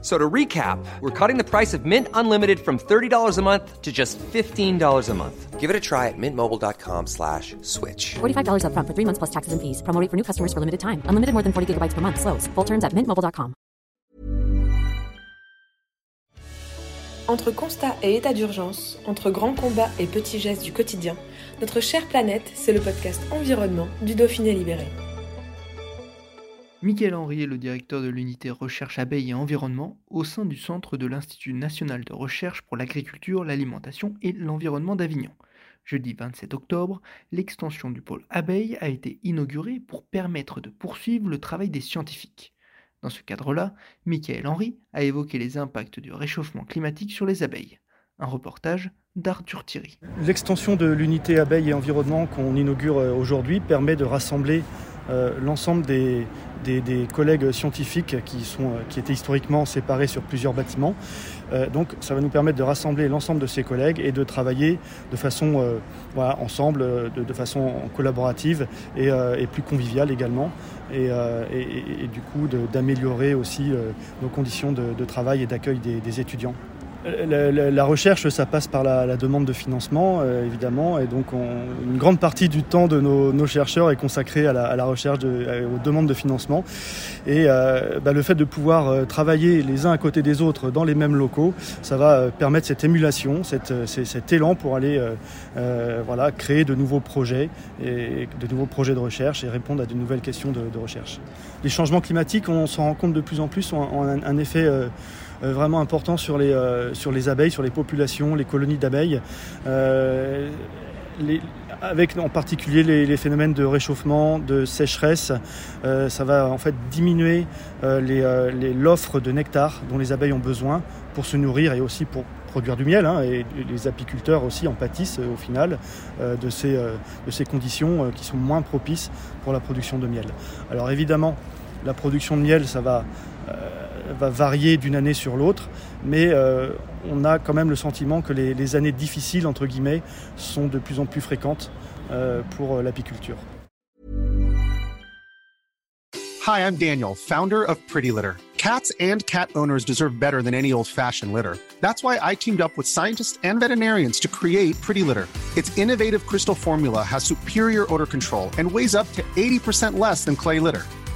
So to recap, we're cutting the price of Mint Unlimited from $30 a month to just $15 a month. Give it a try at mintmobile.com slash switch. $45 upfront for three months plus taxes and fees. Promo rate for new customers for limited time. Unlimited more than 40 gigabytes per month. Slows. Full terms at mintmobile.com. Entre constat et état d'urgence, entre grands combats et petits gestes du quotidien, notre chère planète, c'est le podcast Environnement du Dauphiné Libéré. Michael Henry est le directeur de l'unité recherche abeilles et environnement au sein du centre de l'Institut national de recherche pour l'agriculture, l'alimentation et l'environnement d'Avignon. Jeudi 27 octobre, l'extension du pôle abeilles a été inaugurée pour permettre de poursuivre le travail des scientifiques. Dans ce cadre-là, Michael Henry a évoqué les impacts du réchauffement climatique sur les abeilles. Un reportage d'Arthur Thierry. L'extension de l'unité abeilles et environnement qu'on inaugure euh, aujourd'hui permet de rassembler l'ensemble des, collègues scientifiques euh, qui étaient historiquement séparés sur plusieurs bâtiments. Euh, donc ça va nous permettre de rassembler l'ensemble de ces collègues et de travailler de façon euh, ensemble, euh, de, façon collaborative et, euh, plus conviviale également. Et, euh, du coup d'améliorer aussi euh, nos conditions de, travail et d'accueil des étudiants. La, la- la recherche, ça passe par la, la demande de financement, euh, évidemment, et donc on- une grande partie du temps de nos, nos chercheurs est consacrée à la, à la recherche, de, à- aux demandes de financement. Et euh, bah, le fait de pouvoir euh, travailler les uns à côté des autres dans les mêmes locaux, ça va euh, permettre cette émulation, cette, euh, cet élan pour aller euh, voilà, créer de nouveaux projets, et de nouveaux projets de recherche et répondre à de nouvelles questions de, de recherche. Les changements climatiques, on s'en rend compte de plus en plus, ont, un, un effet vraiment important sur les, euh, sur les abeilles, sur les populations, les colonies d'abeilles. Euh, avec en particulier les, les phénomènes de réchauffement, de sécheresse, euh, ça va en fait diminuer euh, les, euh, l'offre de nectar dont les abeilles ont besoin pour se nourrir et aussi pour produire du miel. hein, et les apiculteurs aussi en pâtissent euh, au final euh, de, ces, euh, de ces conditions euh, qui sont moins propices pour la production de miel. Alors évidemment, la production de miel, ça va, euh, va varier d'une année sur l'autre, mais euh, on a quand même le sentiment que les, années difficiles, entre guillemets, sont de plus en plus fréquentes euh, pour euh, l'apiculture. Hi, I'm Daniel, founder of Pretty Litter. Cats and cat owners deserve better than any old fashioned litter. That's why I teamed up with scientists and veterinarians to create Pretty Litter. Its innovative crystal formula has superior odor control and weighs up to 80% less than clay litter.